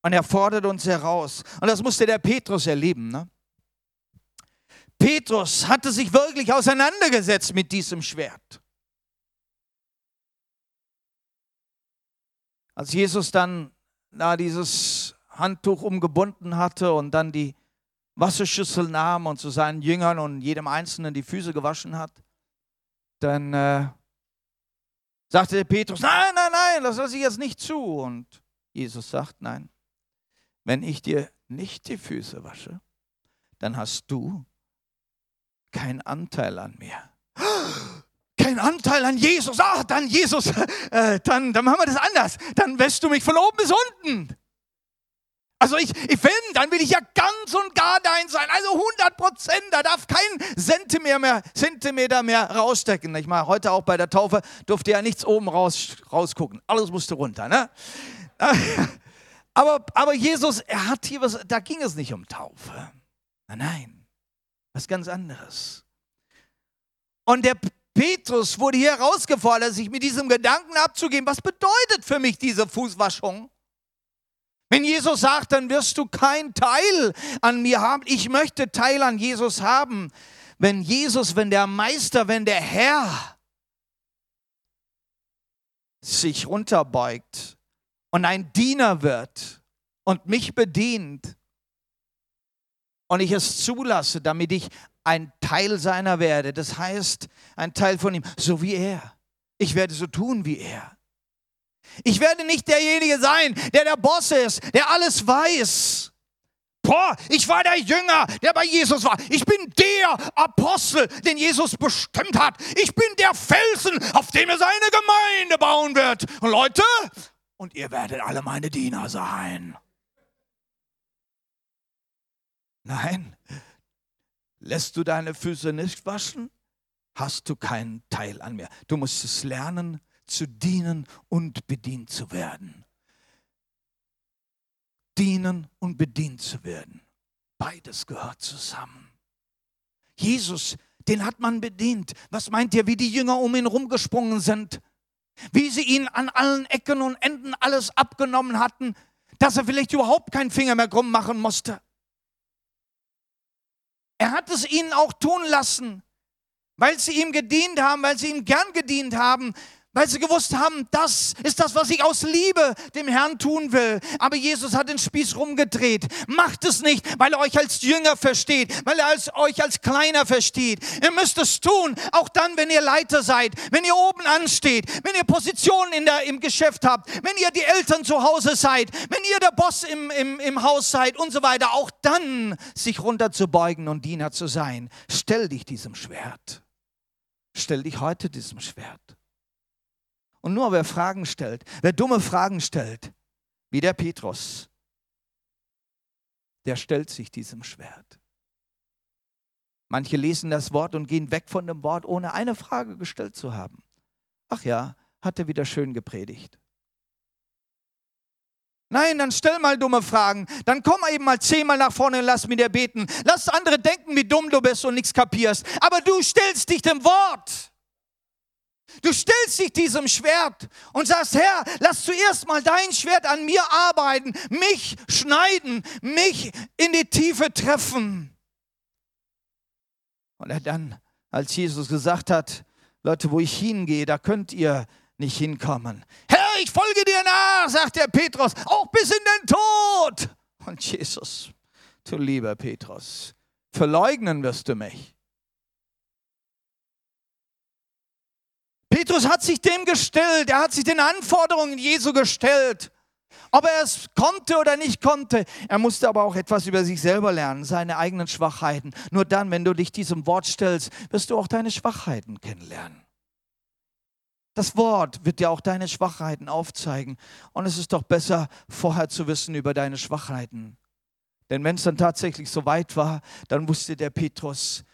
Und er fordert uns heraus. Und das musste der Petrus erleben. Ne? Petrus hatte sich wirklich auseinandergesetzt mit diesem Schwert. Als Jesus dann da dieses Handtuch umgebunden hatte und dann die Wasserschüssel nahm und zu seinen Jüngern und jedem Einzelnen die Füße gewaschen hat, dann äh, sagte Petrus, nein, nein, nein, das lasse ich jetzt nicht zu. Und Jesus sagt, nein, wenn ich dir nicht die Füße wasche, dann hast du keinen Anteil an mir. <gasps> Kein Anteil an Jesus. Ach, dann Jesus, <laughs> äh, dann, dann machen wir das anders. Dann wäschst du mich von oben bis unten. Also ich, ich will, dann will ich ja ganz und gar dein sein. Also 100 Prozent, da darf kein Zentimeter mehr, Zentimeter mehr rausstecken. Ich meine, heute auch bei der Taufe durfte ja nichts oben raus, rausgucken. Alles musste runter. Ne? <laughs> Aber, aber Jesus, er hat hier was, da ging es nicht um Taufe. Nein, nein, was ganz anderes. Und der Petrus wurde hier herausgefordert, sich mit diesem Gedanken abzugeben, was bedeutet für mich diese Fußwaschung? Wenn Jesus sagt, dann wirst du kein Teil an mir haben. Ich möchte Teil an Jesus haben. Wenn Jesus, wenn der Meister, wenn der Herr sich runterbeugt und ein Diener wird und mich bedient und ich es zulasse, damit ich ein Teil seiner werde, das heißt ein Teil von ihm, so wie er. Ich werde so tun wie er. Ich werde nicht derjenige sein, der der Boss ist, der alles weiß. Boah, ich war der Jünger, der bei Jesus war. Ich bin der Apostel, den Jesus bestimmt hat. Ich bin der Felsen, auf dem er seine Gemeinde bauen wird. Und Leute, und ihr werdet alle meine Diener sein. Nein, lässt du deine Füße nicht waschen, hast du keinen Teil an mir. Du musst es lernen, zu dienen und bedient zu werden. Dienen und bedient zu werden. Beides gehört zusammen. Jesus, den hat man bedient. Was meint ihr, wie die Jünger um ihn rumgesprungen sind? wie sie ihn an allen Ecken und Enden alles abgenommen hatten, dass er vielleicht überhaupt keinen Finger mehr krumm machen musste. Er hat es ihnen auch tun lassen, weil sie ihm gedient haben, weil sie ihm gern gedient haben, weil sie gewusst haben, das ist das, was ich aus Liebe dem Herrn tun will. Aber Jesus hat den Spieß rumgedreht. Macht es nicht, weil er euch als Jünger versteht, weil er als, euch als Kleiner versteht. Ihr müsst es tun, auch dann, wenn ihr Leiter seid, wenn ihr oben ansteht, wenn ihr Positionen in der, im Geschäft habt, wenn ihr die Eltern zu Hause seid, wenn ihr der Boss im, im, im Haus seid und so weiter. Auch dann sich runterzubeugen und Diener zu sein. Stell dich diesem Schwert. Stell dich heute diesem Schwert. Und nur wer Fragen stellt, wer dumme Fragen stellt, wie der Petrus, der stellt sich diesem Schwert. Manche lesen das Wort und gehen weg von dem Wort, ohne eine Frage gestellt zu haben. Ach ja, hat er wieder schön gepredigt. Nein, dann stell mal dumme Fragen. Dann komm eben mal zehnmal nach vorne und lass mit dir beten. Lass andere denken, wie dumm du bist und nichts kapierst. Aber du stellst dich dem Wort. Du stellst dich diesem Schwert und sagst, Herr, lass zuerst mal dein Schwert an mir arbeiten, mich schneiden, mich in die Tiefe treffen. Und er dann, als Jesus gesagt hat, Leute, wo ich hingehe, da könnt ihr nicht hinkommen. Herr, ich folge dir nach, sagt der Petrus, auch bis in den Tod. Und Jesus, du lieber Petrus, verleugnen wirst du mich. Petrus hat sich dem gestellt, er hat sich den Anforderungen Jesu gestellt. Ob er es konnte oder nicht konnte, er musste aber auch etwas über sich selber lernen, seine eigenen Schwachheiten. Nur dann, wenn du dich diesem Wort stellst, wirst du auch deine Schwachheiten kennenlernen. Das Wort wird dir auch deine Schwachheiten aufzeigen. Und es ist doch besser, vorher zu wissen über deine Schwachheiten. Denn wenn es dann tatsächlich so weit war, dann wusste der Petrus,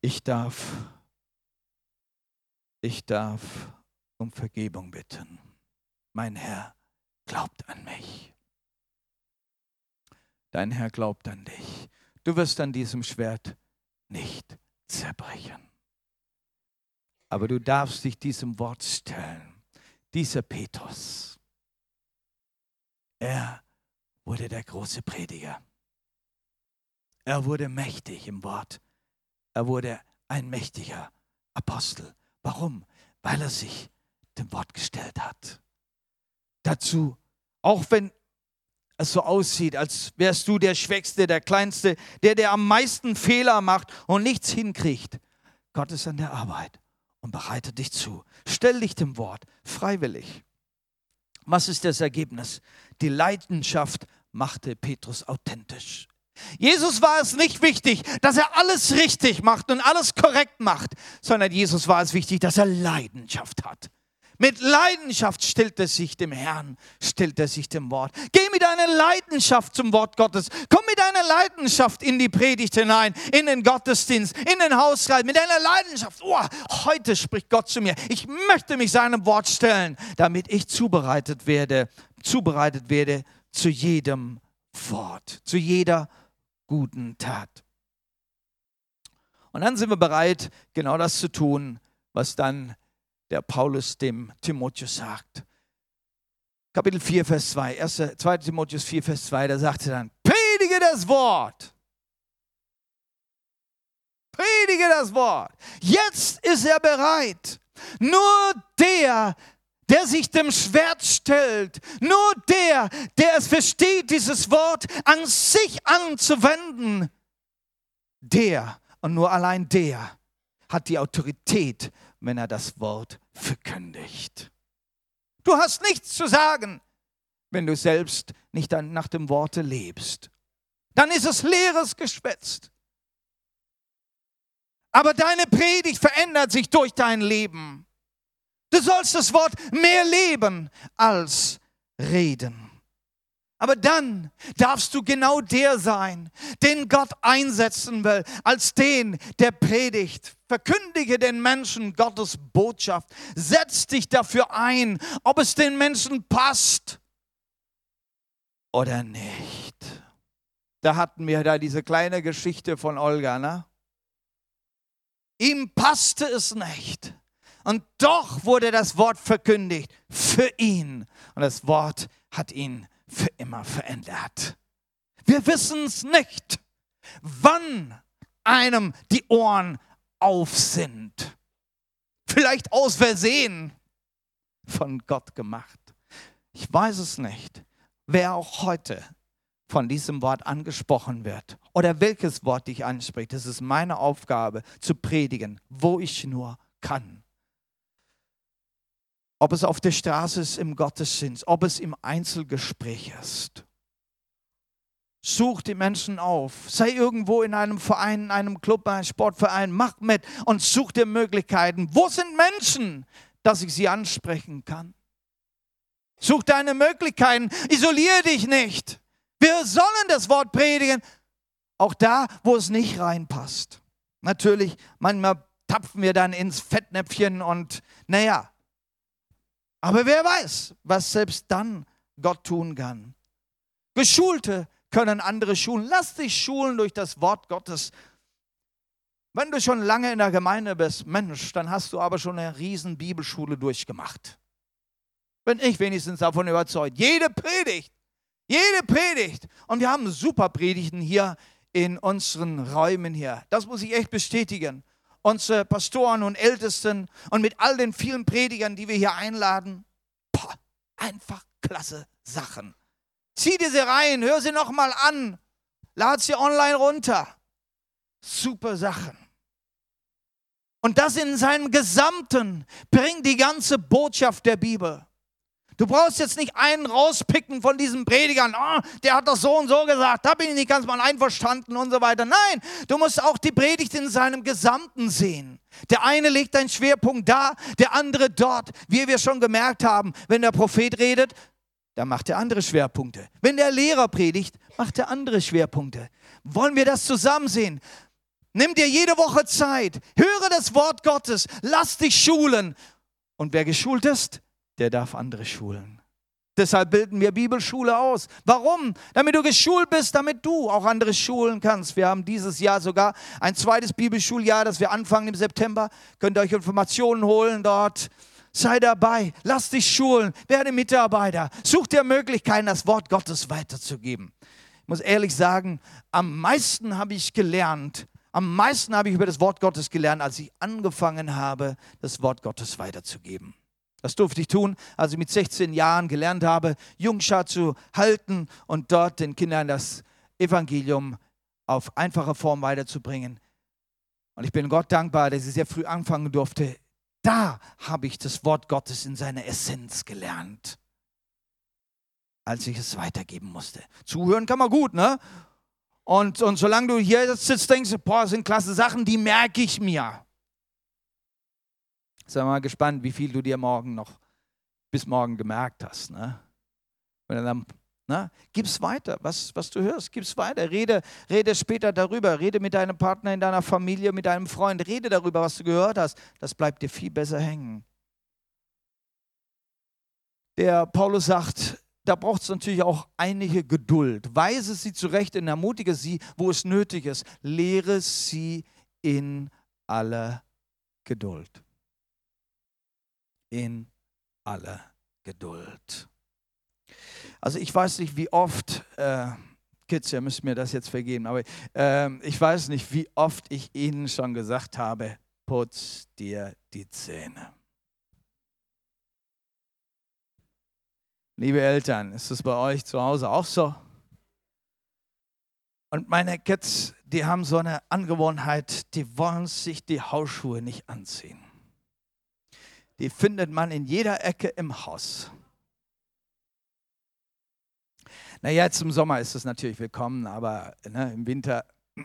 ich darf ich darf um Vergebung bitten. Mein Herr glaubt an mich. Dein Herr glaubt an dich. Du wirst an diesem Schwert nicht zerbrechen. Aber du darfst dich diesem Wort stellen. Dieser Petrus, er wurde der große Prediger. Er wurde mächtig im Wort. Er wurde ein mächtiger Apostel. Warum? Weil er sich dem Wort gestellt hat. Dazu, auch wenn es so aussieht, als wärst du der Schwächste, der Kleinste, der, der am meisten Fehler macht und nichts hinkriegt. Gott ist an der Arbeit und bereitet dich zu. Stell dich dem Wort freiwillig. Was ist das Ergebnis? Die Leidenschaft machte Petrus authentisch. Jesus war es nicht wichtig, dass er alles richtig macht und alles korrekt macht, sondern Jesus war es wichtig, dass er Leidenschaft hat. Mit Leidenschaft stellt er sich dem Herrn, stellt er sich dem Wort. Geh mit deiner Leidenschaft zum Wort Gottes. Komm mit deiner Leidenschaft in die Predigt hinein, in den Gottesdienst, in den Hauskreis, mit deiner Leidenschaft. Oh, heute spricht Gott zu mir. Ich möchte mich seinem Wort stellen, damit ich zubereitet werde, zubereitet werde zu jedem Wort, zu jeder guten Tat. Und dann sind wir bereit, genau das zu tun, was dann der Paulus dem Timotheus sagt. Kapitel 4, Vers 2, 1, 2 Timotheus 4, Vers 2, da sagt er dann, predige das Wort. Predige das Wort. Jetzt ist er bereit. Nur der, der sich dem Schwert stellt, nur der, der es versteht, dieses Wort an sich anzuwenden, der und nur allein der hat die Autorität, wenn er das Wort verkündigt. Du hast nichts zu sagen, wenn du selbst nicht nach dem Worte lebst. Dann ist es leeres Geschwätz. Aber deine Predigt verändert sich durch dein Leben. Du sollst das Wort mehr leben als reden. Aber dann darfst du genau der sein, den Gott einsetzen will, als den, der predigt. Verkündige den Menschen Gottes Botschaft. Setz dich dafür ein, ob es den Menschen passt oder nicht. Da hatten wir da diese kleine Geschichte von Olga, ne? Ihm passte es nicht. Und doch wurde das Wort verkündigt für ihn. Und das Wort hat ihn für immer verändert. Wir wissen es nicht, wann einem die Ohren auf sind. Vielleicht aus Versehen von Gott gemacht. Ich weiß es nicht, wer auch heute von diesem Wort angesprochen wird oder welches Wort dich anspricht. Es ist meine Aufgabe zu predigen, wo ich nur kann ob es auf der Straße ist, im Gottesdienst, ob es im Einzelgespräch ist. Such die Menschen auf. Sei irgendwo in einem Verein, in einem Club, einem Sportverein. Mach mit und such dir Möglichkeiten. Wo sind Menschen, dass ich sie ansprechen kann? Such deine Möglichkeiten. Isoliere dich nicht. Wir sollen das Wort predigen, auch da, wo es nicht reinpasst. Natürlich, manchmal tapfen wir dann ins Fettnäpfchen und naja. Aber wer weiß, was selbst dann Gott tun kann. Geschulte können andere schulen. Lass dich schulen durch das Wort Gottes. Wenn du schon lange in der Gemeinde bist, Mensch, dann hast du aber schon eine riesen Bibelschule durchgemacht. Bin ich wenigstens davon überzeugt. Jede Predigt, jede Predigt. Und wir haben super Predigten hier in unseren Räumen hier. Das muss ich echt bestätigen. Unsere Pastoren und Ältesten und mit all den vielen Predigern, die wir hier einladen. Boah, einfach klasse Sachen. Zieh diese rein, hör sie nochmal an, lad sie online runter. Super Sachen. Und das in seinem Gesamten bringt die ganze Botschaft der Bibel. Du brauchst jetzt nicht einen rauspicken von diesen Predigern, oh, der hat das so und so gesagt, da bin ich nicht ganz mal einverstanden und so weiter. Nein, du musst auch die Predigt in seinem Gesamten sehen. Der eine legt einen Schwerpunkt da, der andere dort. Wie wir schon gemerkt haben, wenn der Prophet redet, da macht er andere Schwerpunkte. Wenn der Lehrer predigt, macht er andere Schwerpunkte. Wollen wir das zusammen sehen? Nimm dir jede Woche Zeit, höre das Wort Gottes, lass dich schulen. Und wer geschult ist, der darf andere schulen. Deshalb bilden wir Bibelschule aus. Warum? Damit du geschult bist, damit du auch andere schulen kannst. Wir haben dieses Jahr sogar ein zweites Bibelschuljahr, das wir anfangen im September. Könnt ihr euch Informationen holen dort. Sei dabei, lass dich schulen, werde Mitarbeiter, such dir Möglichkeiten, das Wort Gottes weiterzugeben. Ich muss ehrlich sagen, am meisten habe ich gelernt, am meisten habe ich über das Wort Gottes gelernt, als ich angefangen habe, das Wort Gottes weiterzugeben. Das durfte ich tun, als ich mit 16 Jahren gelernt habe, Jungschar zu halten und dort den Kindern das Evangelium auf einfache Form weiterzubringen. Und ich bin Gott dankbar, dass ich sehr früh anfangen durfte, da habe ich das Wort Gottes in seiner Essenz gelernt, als ich es weitergeben musste. Zuhören kann man gut, ne? Und, und solange du hier sitzt, denkst du, boah, das sind klasse Sachen, die merke ich mir. Sei mal gespannt, wie viel du dir morgen noch bis morgen gemerkt hast. Ne? Du dann na, gib's weiter, was, was du hörst, gib's weiter. Rede, rede später darüber. Rede mit deinem Partner in deiner Familie, mit deinem Freund. Rede darüber, was du gehört hast. Das bleibt dir viel besser hängen. Der Paulus sagt, da braucht es natürlich auch einige Geduld. Weise sie zurecht und ermutige sie, wo es nötig ist. Lehre sie in aller Geduld. In aller Geduld. Also ich weiß nicht, wie oft, äh, Kids, ihr müsst mir das jetzt vergeben, aber äh, ich weiß nicht, wie oft ich Ihnen schon gesagt habe, putz dir die Zähne. Liebe Eltern, ist es bei euch zu Hause auch so? Und meine Kids, die haben so eine Angewohnheit, die wollen sich die Hausschuhe nicht anziehen. Die findet man in jeder Ecke im Haus. Na, jetzt im Sommer ist es natürlich willkommen, aber ne, im Winter, <clears throat>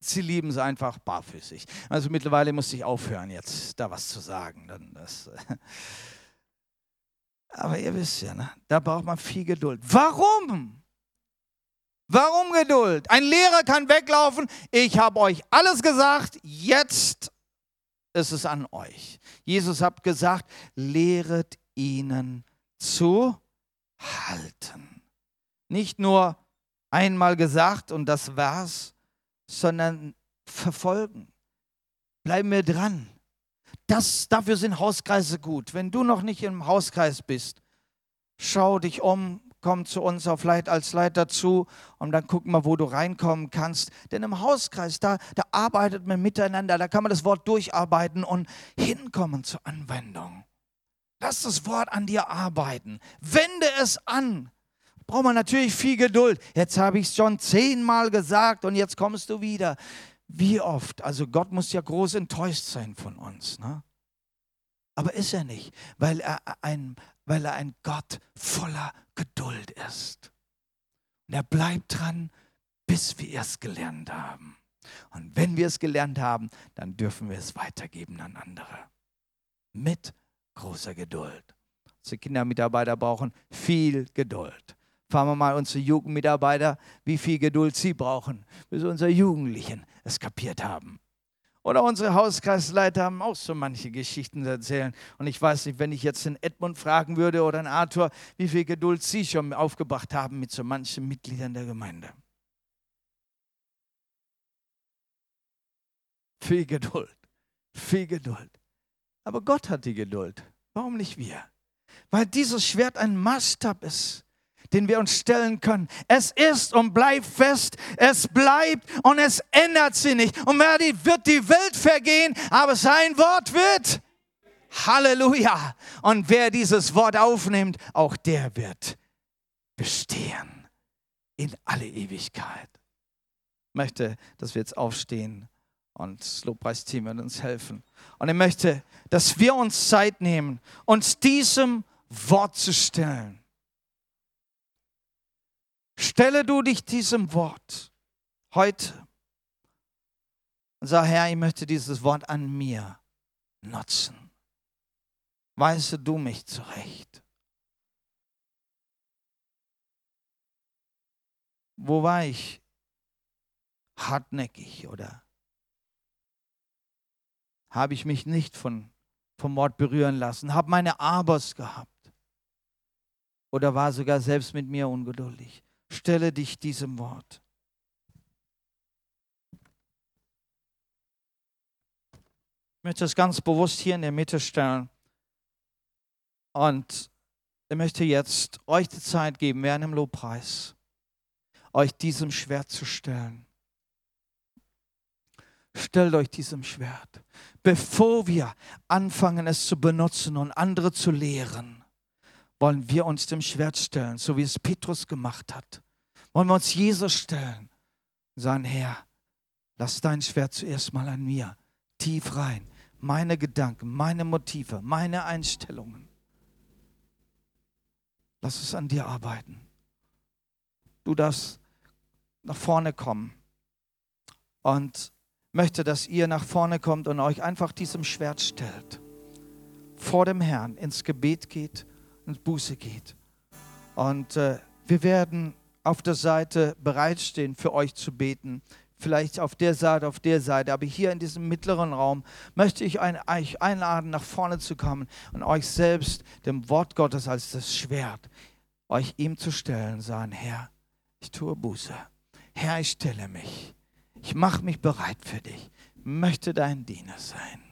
sie lieben es einfach barfüßig. Also mittlerweile muss ich aufhören, jetzt da was zu sagen. Dann das, <laughs> aber ihr wisst ja, ne, da braucht man viel Geduld. Warum? Warum Geduld? Ein Lehrer kann weglaufen. Ich habe euch alles gesagt. Jetzt ist es an euch. Jesus hat gesagt, lehret ihnen zu halten. Nicht nur einmal gesagt und das war's, sondern verfolgen. Bleiben wir dran. Das, dafür sind Hauskreise gut. Wenn du noch nicht im Hauskreis bist, schau dich um, komm zu uns auch vielleicht als Leiter zu und dann gucken wir, wo du reinkommen kannst. Denn im Hauskreis, da, da arbeitet man miteinander, da kann man das Wort durcharbeiten und hinkommen zur Anwendung. Lass das Wort an dir arbeiten. Wende es an braucht man natürlich viel Geduld. Jetzt habe ich es schon zehnmal gesagt und jetzt kommst du wieder. Wie oft? Also Gott muss ja groß enttäuscht sein von uns. Ne? Aber ist er nicht, weil er, ein, weil er ein Gott voller Geduld ist. Und er bleibt dran, bis wir es gelernt haben. Und wenn wir es gelernt haben, dann dürfen wir es weitergeben an andere. Mit großer Geduld. Unsere Kindermitarbeiter brauchen viel Geduld Fragen wir mal unsere Jugendmitarbeiter, wie viel Geduld sie brauchen, bis unsere Jugendlichen es kapiert haben. Oder unsere Hauskreisleiter haben auch so manche Geschichten zu erzählen. Und ich weiß nicht, wenn ich jetzt den Edmund fragen würde oder den Arthur, wie viel Geduld sie schon aufgebracht haben mit so manchen Mitgliedern der Gemeinde. Viel Geduld, viel Geduld. Aber Gott hat die Geduld. Warum nicht wir? Weil dieses Schwert ein Maßstab ist den wir uns stellen können. Es ist und bleibt fest, es bleibt und es ändert sich nicht. Und wird die Welt vergehen, aber sein Wort wird. Halleluja. Und wer dieses Wort aufnimmt, auch der wird bestehen in alle Ewigkeit. Ich möchte, dass wir jetzt aufstehen und das Lobpreisteam wird uns helfen. Und ich möchte, dass wir uns Zeit nehmen, uns diesem Wort zu stellen. Stelle du dich diesem Wort heute und sag, Herr, ich möchte dieses Wort an mir nutzen. Weise du mich zurecht. Wo war ich hartnäckig oder habe ich mich nicht von, vom Wort berühren lassen, habe meine Abers gehabt oder war sogar selbst mit mir ungeduldig. Stelle dich diesem Wort. Ich möchte es ganz bewusst hier in der Mitte stellen. Und ich möchte jetzt euch die Zeit geben, während dem Lobpreis, euch diesem Schwert zu stellen. Stellt euch diesem Schwert. Bevor wir anfangen, es zu benutzen und andere zu lehren, wollen wir uns dem Schwert stellen, so wie es Petrus gemacht hat. Wollen wir uns Jesus stellen und sagen, Herr, lass dein Schwert zuerst mal an mir tief rein. Meine Gedanken, meine Motive, meine Einstellungen. Lass es an dir arbeiten. Du darfst nach vorne kommen und möchte, dass ihr nach vorne kommt und euch einfach diesem Schwert stellt. Vor dem Herrn ins Gebet geht ins Buße geht. Und äh, wir werden auf der Seite bereitstehen, für euch zu beten. Vielleicht auf der Seite, auf der Seite. Aber hier in diesem mittleren Raum möchte ich ein, euch einladen, nach vorne zu kommen und euch selbst dem Wort Gottes als das Schwert, euch ihm zu stellen, sagen, Herr, ich tue Buße. Herr, ich stelle mich. Ich mache mich bereit für dich. Möchte dein Diener sein.